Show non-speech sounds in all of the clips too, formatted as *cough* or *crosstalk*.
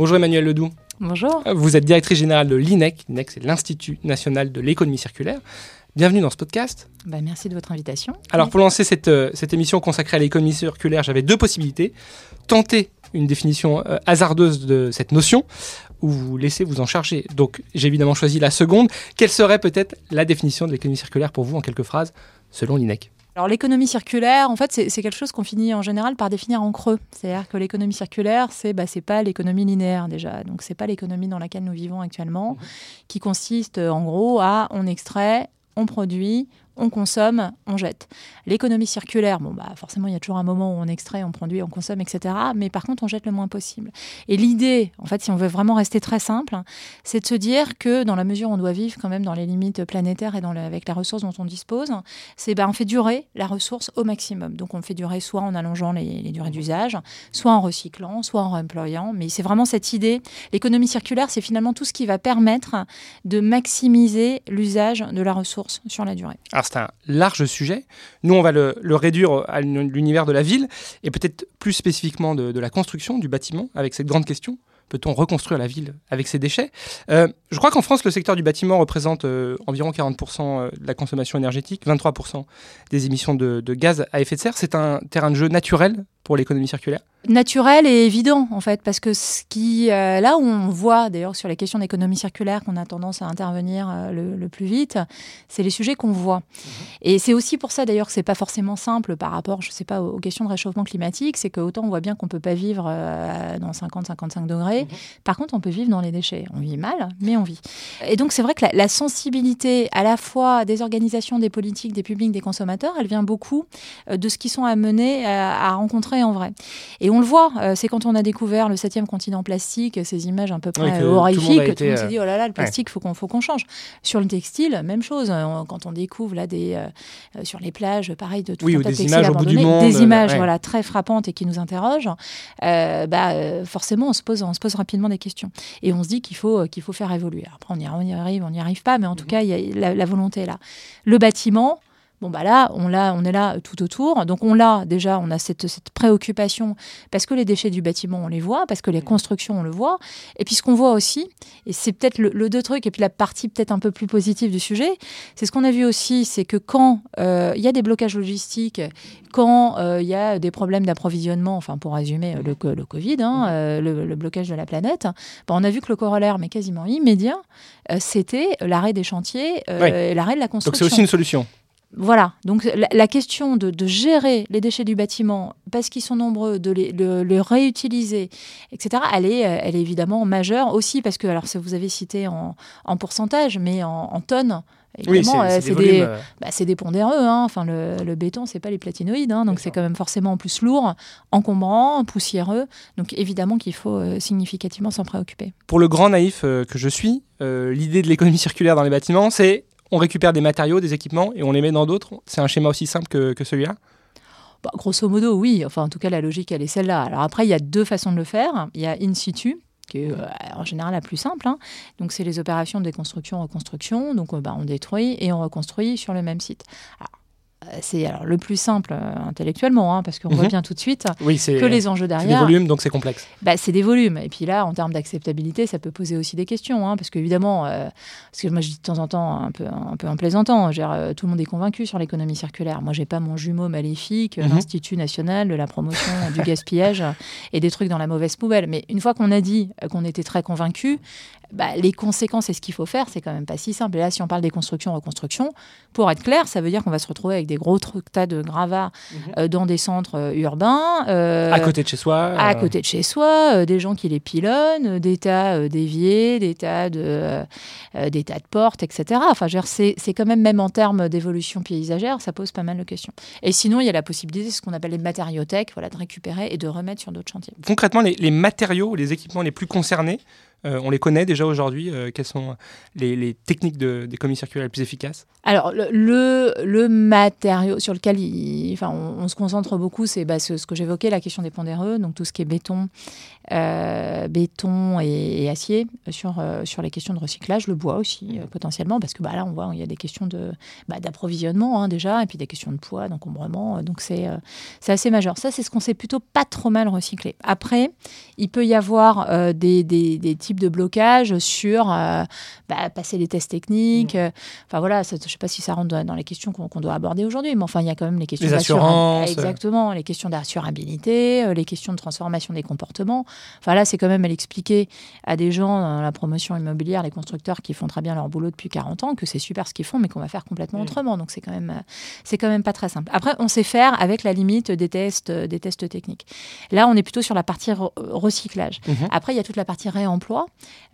Bonjour Emmanuel Ledoux. Bonjour. Vous êtes directrice générale de l'INEC. L'INEC, c'est l'Institut national de l'économie circulaire. Bienvenue dans ce podcast. Bah, merci de votre invitation. Alors, pour lancer cette, euh, cette émission consacrée à l'économie circulaire, j'avais deux possibilités. Tenter une définition euh, hasardeuse de cette notion ou vous laisser vous en charger. Donc, j'ai évidemment choisi la seconde. Quelle serait peut-être la définition de l'économie circulaire pour vous en quelques phrases, selon l'INEC? Alors l'économie circulaire, en fait, c'est quelque chose qu'on finit en général par définir en creux. C'est-à-dire que l'économie circulaire, c'est bah, pas l'économie linéaire déjà. Donc c'est pas l'économie dans laquelle nous vivons actuellement, qui consiste en gros à on extrait, on produit, on consomme, on jette. L'économie circulaire, bon, bah, forcément, il y a toujours un moment où on extrait, on produit, on consomme, etc. Mais par contre, on jette le moins possible. Et l'idée, en fait, si on veut vraiment rester très simple, c'est de se dire que dans la mesure où on doit vivre quand même dans les limites planétaires et avec la ressource dont on dispose, c'est bah, on fait durer la ressource au maximum. Donc, on fait durer soit en allongeant les, les durées d'usage, soit en recyclant, soit en réemployant. Mais c'est vraiment cette idée. L'économie circulaire, c'est finalement tout ce qui va permettre de maximiser l'usage de la ressource sur la durée. Alors, c'est un large sujet. Nous, on va le, réduire à l'univers de la ville et peut-être plus spécifiquement de, la construction du bâtiment avec cette grande question. Peut-on reconstruire la ville avec ses déchets? Euh, Je crois qu'en France, le secteur du bâtiment représente euh, environ 40% euh, de la consommation énergétique, 23% des émissions de, de gaz à effet de serre. C'est un terrain de jeu naturel pour l'économie circulaire naturel et évident en fait parce que ce qui euh, là où on voit d'ailleurs sur les questions d'économie circulaire qu'on a tendance à intervenir euh, le, plus vite c'est les sujets qu'on voit mhm. et c'est aussi pour ça d'ailleurs que c'est pas forcément simple par rapport je sais pas aux, questions de réchauffement climatique c'est que autant on voit bien qu'on peut pas vivre euh, dans 50 55 degrés mhm. par contre on peut vivre dans les déchets on vit mal mais on vit et donc c'est vrai que la, sensibilité à la fois des organisations des politiques des publics des consommateurs elle vient beaucoup de ce qu'ils sont amenés à, à rencontrer en vrai et on le voit, euh, c'est quand on a découvert le septième continent plastique, ces images un peu près horrifiques, tout, tout le monde s'est dit, oh là là, le plastique, il faut qu'on faut qu'on change. Sur le textile, même chose. Euh, quand on découvre là des, euh, sur les plages, pareil, de tout oui, un tas de textiles abandonnés, des images voilà, très frappantes et qui nous interrogent, bah, forcément, on se, pose, on se pose rapidement des questions. Et on se dit qu'il faut, qu'il faut faire évoluer. Après, on y, arrive, on n'y arrive pas, mais en tout mhm. cas, y a, la, la volonté est là. Le bâtiment, Bon, bah là, on, on est là tout autour. Donc, on l'a déjà, on a cette, préoccupation parce que les déchets du bâtiment, on les voit, parce que les constructions, on le voit. Et puis, ce qu'on voit aussi, et c'est peut-être le, deux trucs, et puis la partie peut-être un peu plus positive du sujet, c'est ce qu'on a vu aussi, c'est que quand euh, il y a des blocages logistiques, quand euh, il y a des problèmes d'approvisionnement, enfin, pour résumer le, le Covid, hein, euh, le, blocage de la planète, bah, on a vu que le corollaire, mais quasiment immédiat, c'était l'arrêt des chantiers, l'arrêt de la construction. Donc, c'est aussi une solution. Voilà, donc la, question de, gérer les déchets du bâtiment, parce qu'ils sont nombreux, de les, réutiliser, etc., elle est, elle est évidemment majeure aussi, parce que, alors vous avez cité en, pourcentage, mais en, tonnes, oui, c'est des, euh. bah, des, pondéreux. Hein. Enfin, le, le béton, c'est pas les platinoïdes, hein. donc c'est quand même forcément en plus lourd, encombrant, poussiéreux. Donc évidemment qu'il faut euh, significativement s'en préoccuper. Pour le grand naïf euh, que je suis, l'idée de l'économie circulaire dans les bâtiments, c'est on récupère des matériaux, des équipements et on les met dans d'autres C'est un schéma aussi simple que, celui-là bah, Grosso modo, oui. Enfin, en tout cas, la logique, elle est celle-là. Alors après, il y a deux façons de le faire. Il y a in situ, qui est euh, en général la plus simple. Hein. Donc, c'est les opérations de déconstruction-reconstruction. Donc, euh, bah, on détruit et on reconstruit sur le même site. C'est alors le plus simple euh, intellectuellement, hein, parce qu'on voit mhm. bien tout de suite que les enjeux derrière. C'est des volumes, donc c'est complexe. Bah, c'est des volumes. Et puis là, en termes d'acceptabilité, ça peut poser aussi des questions, hein, parce qu'évidemment, euh, parce que moi je dis de temps en temps, un peu, un peu en plaisantant, tout le monde est convaincu sur l'économie circulaire. Moi, j'ai pas mon jumeau maléfique, mhm. l'Institut national de la promotion du gaspillage *laughs* et des trucs dans la mauvaise poubelle. Mais une fois qu'on a dit qu'on était très convaincu, bah, les conséquences et ce qu'il faut faire, c'est quand même pas si simple. Et là, si on parle des constructions, reconstruction, pour être clair, ça veut dire qu'on va se retrouver avec des gros tas de gravats mhm. euh, dans des centres euh, urbains. Euh, à côté de chez soi. À côté de chez soi, des gens qui les pilonnent, des tas d'éviers, des tas de, des tas de portes, etc. Enfin, c'est quand même, même en termes d'évolution paysagère, ça pose pas mal de questions. Et sinon, il y a la possibilité, ce qu'on appelle les matériothèques, voilà, de récupérer et de remettre sur d'autres chantiers. Concrètement, les, les matériaux, les équipements les plus concernés, euh, on les connaît déjà aujourd'hui euh, Quelles sont les, techniques de, d'économie circulaire les plus efficaces? Alors, le, le, matériau sur lequel on, se concentre beaucoup, c'est bah, ce, que j'évoquais, la question des pondéreux, donc tout ce qui est béton, euh, béton et, acier sur, sur les questions de recyclage, le bois aussi potentiellement, parce que bah, là on voit il y a des questions de, bah, d'approvisionnement hein, déjà, et puis des questions de poids, d'encombrement, donc c'est, c'est assez majeur. Ça c'est ce qu'on sait plutôt pas trop mal recycler. Après, il peut y avoir des, des, des, de blocages sur bah, passer les tests techniques, mmh. enfin voilà, ça, je sais pas si ça rentre dans les questions qu'on, doit aborder aujourd'hui, mais enfin il y a quand même les questions d'assurance, exactement, les questions d'assurabilité, les questions de transformation des comportements. Enfin là, c'est quand même à l'expliquer à des gens dans la promotion immobilière, les constructeurs qui font très bien leur boulot depuis 40 ans, que c'est super ce qu'ils font, mais qu'on va faire complètement mm. autrement. Donc c'est quand même, c'est quand même pas très simple. Après, on sait faire avec la limite des tests, des tests techniques. Là, on est plutôt sur la partie recyclage. Mm-hmm. Après, il y a toute la partie réemploi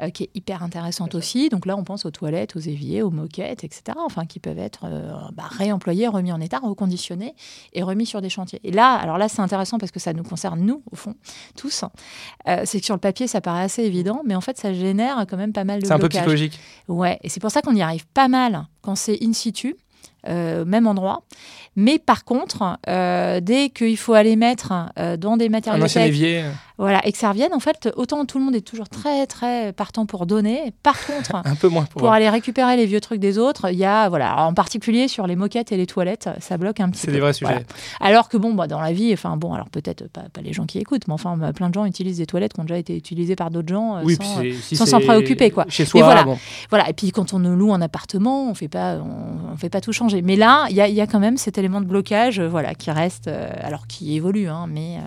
euh, qui est hyper intéressante aussi. Donc là, on pense aux toilettes, aux éviers, aux moquettes, etc. Enfin, qui peuvent être euh, bah, réemployés, remis en état, reconditionnés et remis sur des chantiers. Et là, alors là, c'est intéressant parce que ça nous concerne nous, au fond, tous. Euh, c'est que sur le papier, ça paraît assez évident, mais en fait, ça génère quand même pas mal de C'est un peu psychologique. Ouais, et c'est pour ça qu'on y arrive pas mal quand c'est in situ. Euh, même endroit. Mais par contre, euh, dès qu'il faut aller mettre dans des matériaux un évier. Voilà, et que ça revienne, en fait, autant tout le monde est toujours très, très partant pour donner. Par contre, *laughs* un peu moins pour, aller récupérer les vieux trucs des autres, il y a, voilà, en particulier sur les moquettes et les toilettes, ça bloque un petit peu. C'est des vrais sujets. Alors que bon, bah, dans la vie, enfin bon, alors peut-être pas, pas, les gens qui écoutent, mais enfin, bah, plein de gens utilisent des toilettes qui ont déjà été utilisées par d'autres gens euh, sans s'en préoccuper, quoi. Chez soi, voilà, voilà. Et puis quand on loue un appartement, on fait pas, on, fait pas tout changer. Mais là, il y a, y a, quand même cet élément de blocage, euh, voilà, qui reste, euh, alors qui évolue, hein, mais,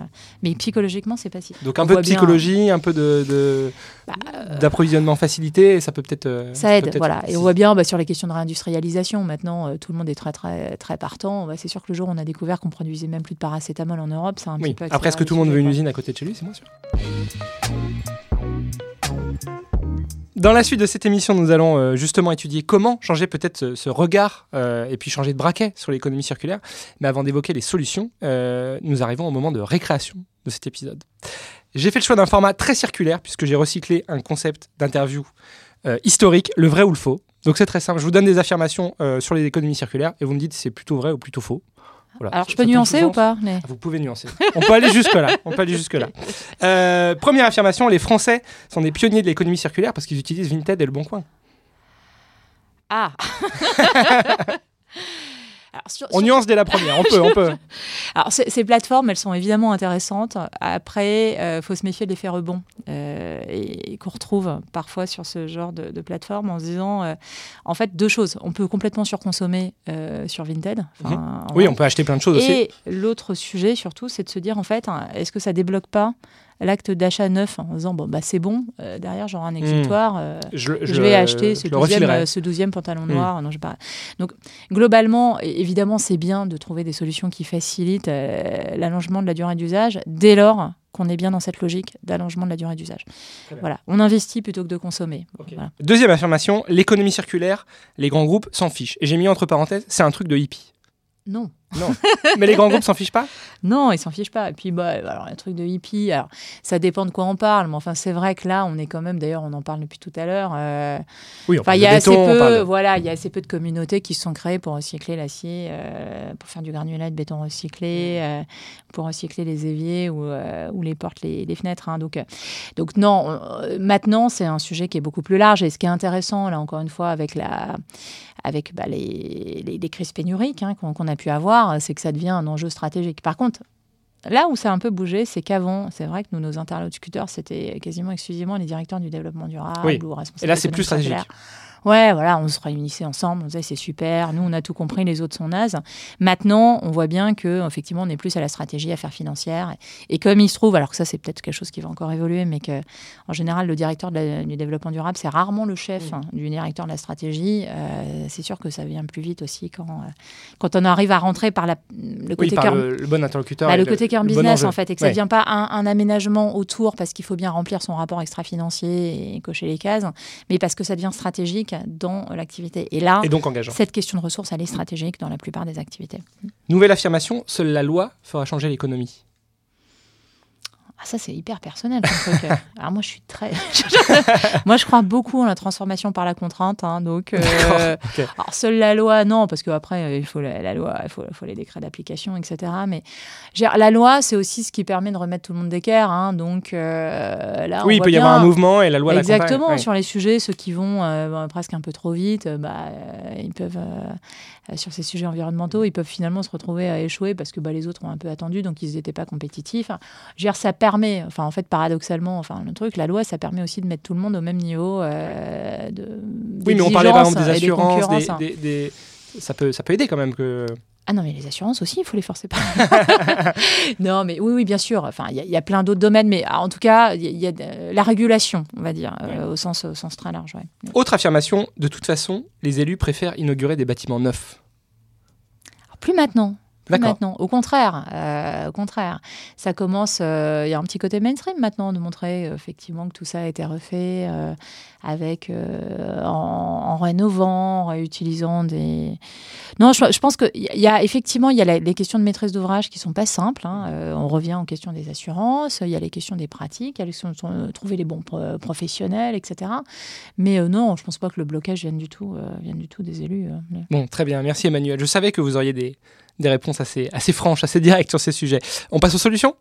mais psychologiquement, c'est pas si. Donc un peu de psychologie un peu de, bah, d'approvisionnement facilité, ça peut peut-être. Euh, ça aide, voilà. Et on voit bien bah, sur les questions de réindustrialisation, maintenant euh, tout le monde est très très très partant. Bah, c'est sûr que le jour où on a découvert qu'on produisait même plus de paracétamol en Europe, c'est un petit peu. Après, est-ce que tout le monde veut une usine à côté de chez lui? C'est moins sûr. Dans la suite de cette émission, nous allons euh, justement étudier comment changer peut-être ce, regard et puis changer de braquet sur l'économie circulaire. Mais avant d'évoquer les solutions, nous arrivons au moment de récréation de cet épisode. J'ai fait le choix d'un format très circulaire puisque j'ai recyclé un concept d'interview euh, historique, le vrai ou le faux. Donc c'est très simple, je vous donne des affirmations euh, sur les économies circulaires et vous me dites si c'est plutôt vrai ou plutôt faux. Alors je peux nuancer ou pas Vous pouvez nuancer. *laughs* On peut aller jusque là. On peut aller jusque là. *laughs* Euh, première affirmation les Français sont des pionniers de l'économie circulaire parce qu'ils utilisent Vinted et le Bon Coin. Ah *laughs* on nuance dès la première, on peut, on peut. *laughs* Alors, ces plateformes, elles sont évidemment intéressantes. Après, il euh, faut se méfier de l'effet rebond euh, et, qu'on retrouve parfois sur ce genre de, plateforme en se disant, euh, en fait, deux choses. On peut complètement surconsommer sur Vinted. Mhm. Oui, on peut acheter plein de choses aussi. Et l'autre sujet, surtout, c'est de se dire, en fait, hein, est-ce que ça débloque pas l'acte d'achat neuf en disant bon bah c'est bon euh, derrière j'aurai un exutoire euh, je, vais acheter ce, douzième, euh, ce douzième pantalon hmm. noir non, je pas. donc globalement évidemment c'est bien de trouver des solutions qui facilitent l'allongement de la durée d'usage dès lors qu'on est bien dans cette logique d'allongement de la durée d'usage. Voilà, on investit plutôt que de consommer. Deuxième affirmation, l'économie circulaire, les grands groupes s'en fichent. Et j'ai mis entre parenthèses, c'est un truc de hippie. Non. Non. Mais les grands groupes s'en fichent pas? Non, ils s'en fichent pas. Et puis, bah, alors, un truc de hippie, alors, ça dépend de quoi on parle. Mais enfin, c'est vrai que là, on est quand même, d'ailleurs, on en parle depuis tout à l'heure. Euh, oui, enfin, il y a assez peu, voilà, il y a assez peu de communautés qui se sont créées pour recycler l'acier, euh, pour faire du granulat de béton recyclé, mmh. euh, pour recycler les éviers ou, ou les portes, les, les fenêtres. Hein. Donc, donc, non, maintenant, c'est un sujet qui est beaucoup plus large. Et ce qui est intéressant, là, encore une fois, avec la avec bah, les, les, crises pénuriques hein, qu'on a pu avoir, c'est que ça devient un enjeu stratégique. Par contre, là où ça a un peu bougé, c'est qu'avant, c'est vrai que nous, nos interlocuteurs, c'était quasiment exclusivement les directeurs du développement durable ou responsables. Et là, c'est plus stratégique. Ouais, voilà, on se réunissait ensemble, on disait c'est super, nous on a tout compris, les autres sont nazes. Maintenant, on voit bien que effectivement, on est plus à la stratégie, à faire financière. Et, comme il se trouve, alors que ça c'est peut-être quelque chose qui va encore évoluer, mais que en général le directeur du développement durable c'est rarement le chef hein, du directeur de la stratégie. Euh, c'est sûr que ça vient plus vite aussi quand euh, quand on arrive à rentrer par la, le côté le, bon interlocuteur, bah, le, côté cœur business en fait, et que ça ne devient pas un, un aménagement autour parce qu'il faut bien remplir son rapport extra-financier et cocher les cases, mais parce que ça devient stratégique dans l'activité. Et là, donc cette question de ressources, elle est stratégique dans la plupart des activités. Nouvelle affirmation, seule la loi fera changer l'économie. Ah, ça, c'est hyper personnel. *laughs* Alors, moi, je suis très. *laughs* moi, je crois beaucoup en la transformation par la contrainte. Hein, donc, euh... alors, seule la loi, non, parce qu'après, euh, il faut la, loi, il faut, faut, les décrets d'application, etc. Mais la loi, c'est aussi ce qui permet de remettre tout le monde d'équerre. Hein, donc, euh, là, oui, il peut y avoir un mouvement et la loi Exactement. Sur les sujets, ceux qui vont euh, presque un peu trop vite, bah, ils peuvent sur ces sujets environnementaux, ils peuvent finalement se retrouver à échouer parce que bah, les autres ont un peu attendu, donc ils n'étaient pas compétitifs. Je veux dire, ça permet, enfin en fait paradoxalement, enfin le truc, la loi, ça permet aussi de mettre tout le monde au même niveau euh, de. Oui, mais on parlait par exemple des assurances, des, ça peut ça peut aider quand même que. Ah non, mais les assurances aussi, il faut les forcer pas. *laughs* non, mais oui, oui, bien sûr. Enfin, il y, a plein d'autres domaines, mais en tout cas, il y, a la régulation, on va dire, euh, au, sens, au sens très large. Autre affirmation, de toute façon, les élus préfèrent inaugurer des bâtiments neufs. plus maintenant maintenant. Au contraire, euh, au contraire, ça commence. Euh, il y a un petit côté mainstream maintenant de montrer euh, effectivement que tout ça a été refait avec en, rénovant, en réutilisant des. Non, je, pense qu'il y a effectivement il y a les questions de maîtrise d'ouvrage qui sont pas simples. Hein. on revient aux questions des assurances. Il y a les questions des pratiques, il y a les questions de trouver les bons professionnels, etc. Mais non, je pense pas que le blocage vienne du tout, vienne du tout des élus. Bon, très bien, merci Emmanuel. Je savais que vous auriez des des réponses assez, franches, assez directes sur ces sujets. On passe aux solutions?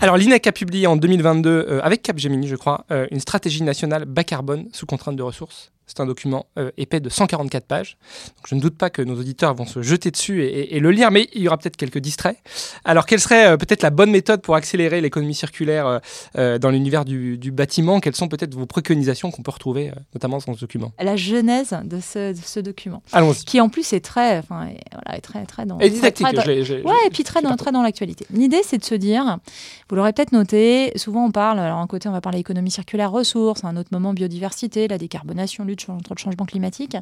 Alors l'INEC a publié en 2022, euh, avec Capgemini je crois, euh, une stratégie nationale bas carbone sous contrainte de ressources. C'est un document euh, épais de 144 pages. Donc, je ne doute pas que nos auditeurs vont se jeter dessus et, le lire, mais il y aura peut-être quelques distraits. Alors, quelle serait euh, peut-être la bonne méthode pour accélérer l'économie circulaire euh, dans l'univers du, bâtiment? Quelles sont peut-être vos préconisations qu'on peut retrouver notamment dans ce document? La genèse de ce, document. Allons-y. Qui en plus est très, enfin, voilà, est très, très dans. Et didactique. ouais, et puis très dans, très dans l'actualité. L'idée, c'est de se dire, vous l'aurez peut-être noté, souvent on parle, alors un côté on va parler économie circulaire, ressources, un autre moment biodiversité, la décarbonation, contre le changement climatique.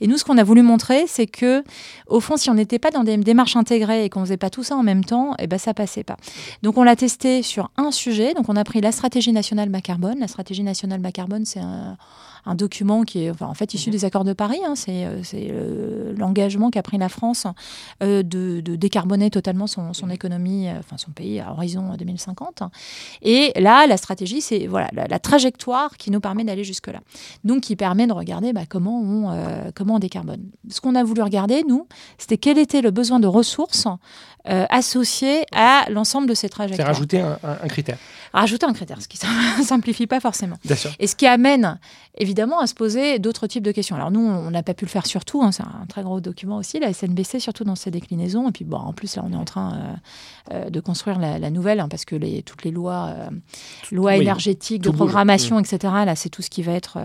Et nous, ce qu'on a voulu montrer, c'est que, au fond, si on n'était pas dans des démarches intégrées et qu'on faisait pas tout ça en même temps, eh ben ça passait pas. Donc on l'a testé sur un sujet. Donc on a pris la stratégie nationale bas carbone. La stratégie nationale bas carbone, c'est un un document qui est en fait issu mhm. des accords de Paris. Hein. c'est euh, euh, l'engagement qu'a pris la France euh, de, décarboner totalement son, mhm. économie, enfin son pays à horizon 2050. Et là, la stratégie, c'est voilà la, trajectoire qui nous permet d'aller jusque là. Donc, qui permet de regarder bah, comment on comment on décarbone. Ce qu'on a voulu regarder nous, c'était quel était le besoin de ressources associé à l'ensemble de ces trajectoires. C'est rajouter un critère rajouter un critère, ce qui ne *laughs* simplifie pas forcément. sûr. Et ce qui amène évidemment à se poser d'autres types de questions. Alors nous, on n'a pas pu le faire sur tout, hein, c'est un très gros document aussi, la SNBC, surtout dans ses déclinaisons. Et puis bon, en plus, là, on est en train euh, euh, de construire la, nouvelle, hein, parce que les, toutes les lois, euh, lois énergétiques, de programmation, mm. etc., là, c'est tout ce qui va être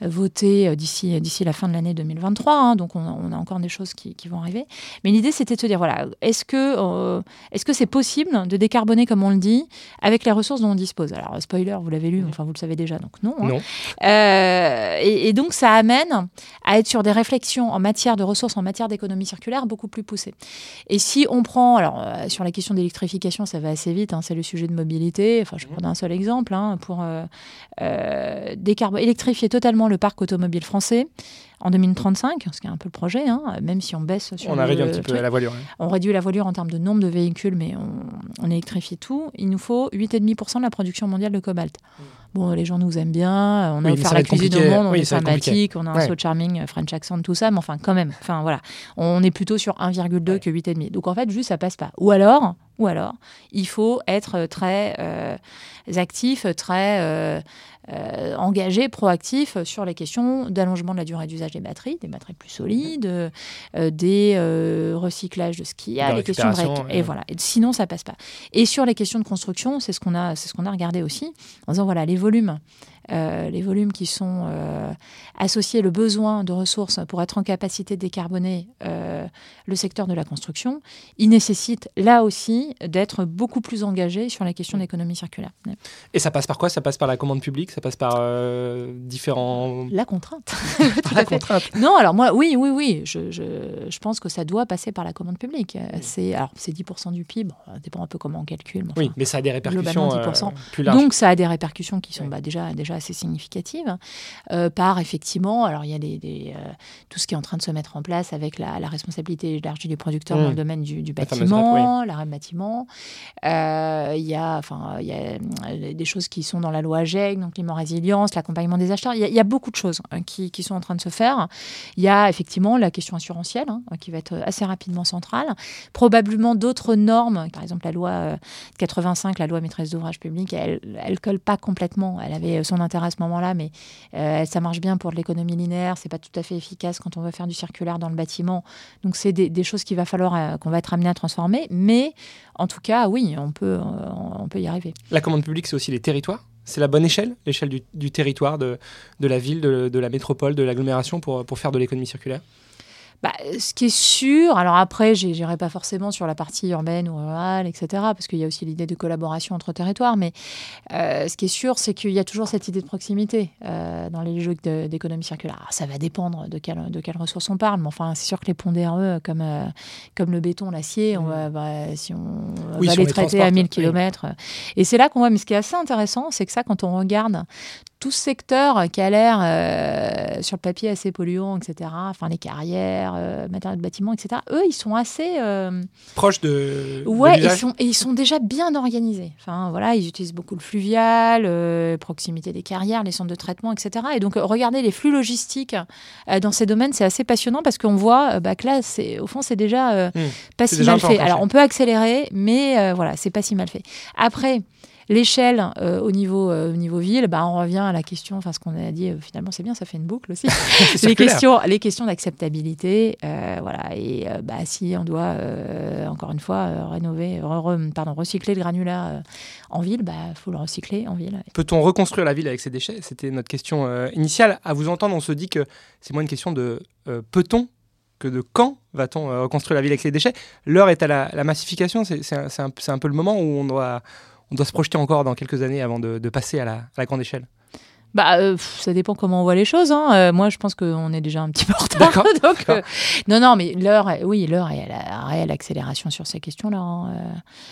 voté d'ici, d'ici la fin de l'année 2023. Hein. donc on, a encore des choses qui, vont arriver. Mais l'idée, c'était de se dire, voilà, est-ce que, est-ce que c'est possible de décarboner, comme on le dit, avec les ressources on dispose? Alors, spoiler, vous l'avez lu, enfin, vous le savez déjà, donc non. Euh, et, donc, ça amène à être sur des réflexions en matière de ressources, en matière d'économie circulaire beaucoup plus poussées. Et si on prend, alors, euh, sur la question d'électrification, ça va assez vite, hein, c'est le sujet de mobilité. Enfin, je prends un seul exemple, hein, pour euh, électrifier totalement le parc automobile français en 2035, ce qui est un peu le projet, hein, même si on baisse sur On a réduit un petit peu la voilure. On réduit la voilure en termes de nombre de véhicules, mais on, électrifie tout. Il nous faut 8,5% de la production mondiale de cobalt. Mm. Bon, les gens nous aiment bien, on a offert la cuisine au monde, on est sympathique, on a un saut charming, euh, French accent, tout ça, mais enfin, quand même, enfin voilà, on est plutôt sur 1,2 que 8,5. Donc en fait, juste ça passe pas. Ou alors, ou alors, il faut être très euh, actif, très euh, euh, engagé, proactif sur les questions d'allongement de la durée d'usage des batteries, des batteries plus solides, euh, des recyclages de ce qu'il y a, les questions de et voilà. Et sinon, ça passe pas. Et sur les questions de construction, c'est ce qu'on a, c'est ce qu'on a regardé aussi, en disant voilà les volumes. Euh, les volumes qui sont euh, associés, le besoin de ressources pour être en capacité de décarboner euh, le secteur de la construction, il nécessite là aussi d'être beaucoup plus engagé sur la question de l'économie circulaire. Et ça passe par quoi? Ça passe par la commande publique? Ça passe par différents... La contrainte. *laughs* la contrainte. Non, alors moi, oui, oui, oui. Je, je, je, pense que ça doit passer par la commande publique. C'est, alors, c'est 10% du PIB. ça dépend un peu comment on calcule. oui, mais ça a des répercussions plus larges. Donc, ça a des répercussions qui sont bah, déjà, déjà déjà assez significative, par effectivement, alors il y a des, tout ce qui est en train de se mettre en place avec la, responsabilité élargie du producteur dans le mmh. domaine du, bâtiment, l'arrêt bâtiment. Il y a, enfin, il y a des choses qui sont dans la loi AGEC, donc climat-résilience, l'accompagnement des acheteurs. Il y, a, beaucoup de choses hein, qui, qui, sont en train de se faire. Il y a effectivement la question assurantielle hein, qui va être assez rapidement centrale. Probablement d'autres normes, par exemple la loi 85, la loi maîtresse d'ouvrage public, elle ne colle pas complètement. Elle avait son intérêt à ce moment-là, mais euh, ça marche bien pour l'économie linéaire. C'est pas tout à fait efficace quand on veut faire du circulaire dans le bâtiment. Donc c'est des, choses qu'il va falloir euh, qu'on va être amené à transformer. Mais en tout cas, oui, on peut, euh, on peut y arriver. La commande publique, c'est aussi les territoires c'est la bonne échelle, l'échelle du, territoire, de, de, la ville, de, de la métropole, de l'agglomération pour, pour faire de l'économie circulaire? Bah, ce qui est sûr, alors après, je n'irai pas forcément sur la partie urbaine ou rurale, etc., parce qu'il y a aussi l'idée de collaboration entre territoires, mais euh, ce qui est sûr, c'est qu'il y a toujours cette idée de proximité euh, dans les logiques d'économie circulaire. ça va dépendre de, quelle de quelle ressource on parle, mais enfin, c'est sûr que les ponts DRE, comme, euh, comme le béton, l'acier, on va, bah, si on va les traiter à 1000 km. Et c'est là qu'on voit, mais ce qui est assez intéressant, c'est que ça, quand on regarde tout ce secteur qui a l'air euh, sur le papier assez polluant, etc., enfin les carrières, euh, matériaux de bâtiment, etc., eux, ils sont assez... Euh, Proches de... Ouais, ils sont, et ils sont déjà bien organisés. Enfin, voilà, ils utilisent beaucoup le fluvial, proximité des carrières, les centres de traitement, etc. Et donc, regardez les flux logistiques dans ces domaines, c'est assez passionnant parce qu'on voit bah, que là, au fond, c'est déjà hmm. pas si mal fait. Alors, on peut accélérer, mais voilà, c'est pas si mal fait. Après... L'échelle euh, au, niveau, euh, au niveau ville, bah, on revient à la question, enfin ce qu'on a dit, euh, finalement c'est bien, ça fait une boucle aussi. *laughs* les, questions, les questions d'acceptabilité, voilà. Et bah, si on doit, encore une fois, rénover, pardon, recycler le granulat en ville, il bah, faut le recycler en ville. Peut-on reconstruire la ville avec ses déchets? C'était notre question initiale. À vous entendre, on se dit que c'est moins une question de peut-on que de quand va-t-on reconstruire la ville avec les déchets? L'heure est à la, massification, c'est un, un, peu le moment où on doit on doit se projeter encore dans quelques années avant de, passer à la grande échelle bah, euh, ça dépend comment on voit les choses. Hein. Euh, moi, je pense qu'on est déjà un petit peu en retard. *laughs* Donc, euh, non, non, mais l'heure, oui, l'heure est à la réelle accélération sur ces questions-là, hein.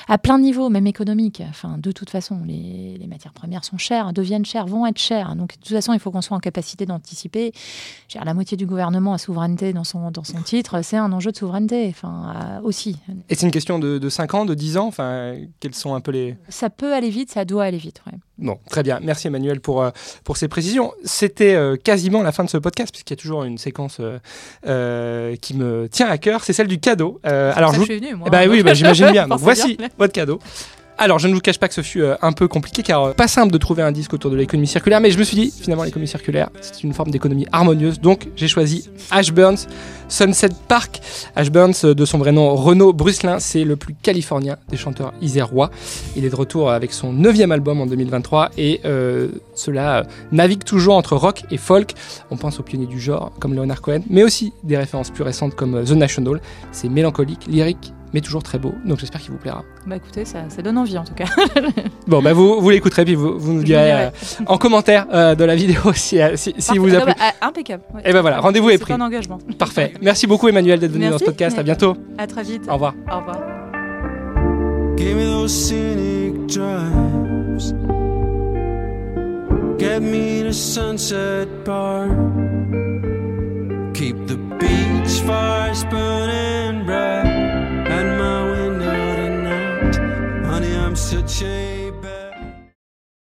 à plein de niveaux, même économique. Enfin, de toute façon, les, les, matières premières sont chères, deviennent chères, vont être chères. Donc, de toute façon, il faut qu'on soit en capacité d'anticiper. La moitié du gouvernement a souveraineté dans son, dans son titre. C'est un enjeu de souveraineté, enfin, aussi. Et c'est une question de, de 5 ans, de 10 ans. Enfin, quels sont un peu les. Ça peut aller vite, ça doit aller vite. Ouais. Bon, très bien. Merci Emmanuel pour, pour pour ces précisions. C'était euh, quasiment la fin de ce podcast, puisqu'il y a toujours une séquence euh, euh, qui me tient à cœur, c'est celle du cadeau. alors, je, suis venu, moi. Eh ben oui, bah, j'imagine bien. *laughs* voici votre cadeau. Alors, je ne vous cache pas que ce fut un peu compliqué car pas simple de trouver un disque autour de l'économie circulaire, mais je me suis dit, finalement, l'économie circulaire, c'est une forme d'économie harmonieuse. Donc, j'ai choisi Ash Burns Sunset Park. Ash Burns, de son vrai nom Renaud Brucelin, c'est le plus californien des chanteurs isérois. Il est de retour avec son neuvième album en 2023 et euh, cela navigue toujours entre rock et folk. On pense aux pionniers du genre comme Leonard Cohen, mais aussi des références plus récentes comme The National. C'est mélancolique, lyrique, mais toujours très beau. Donc j'espère qu'il vous plaira. Bah écoutez, ça, ça donne envie en tout cas. *laughs* bon, bah vous, vous l'écouterez, puis vous, vous nous direz euh, en commentaire euh, de la vidéo *laughs* si, si, si vous a plu. Bah, impeccable. Et ben bah, voilà, rendez-vous est pris. C'est un engagement. Parfait. Merci beaucoup Emmanuel d'être venu dans ce podcast. À bientôt. À très vite. Au revoir. Au revoir. Give me those scenic drives. Get me to Sunset Park. Keep the beach fires burning. to change.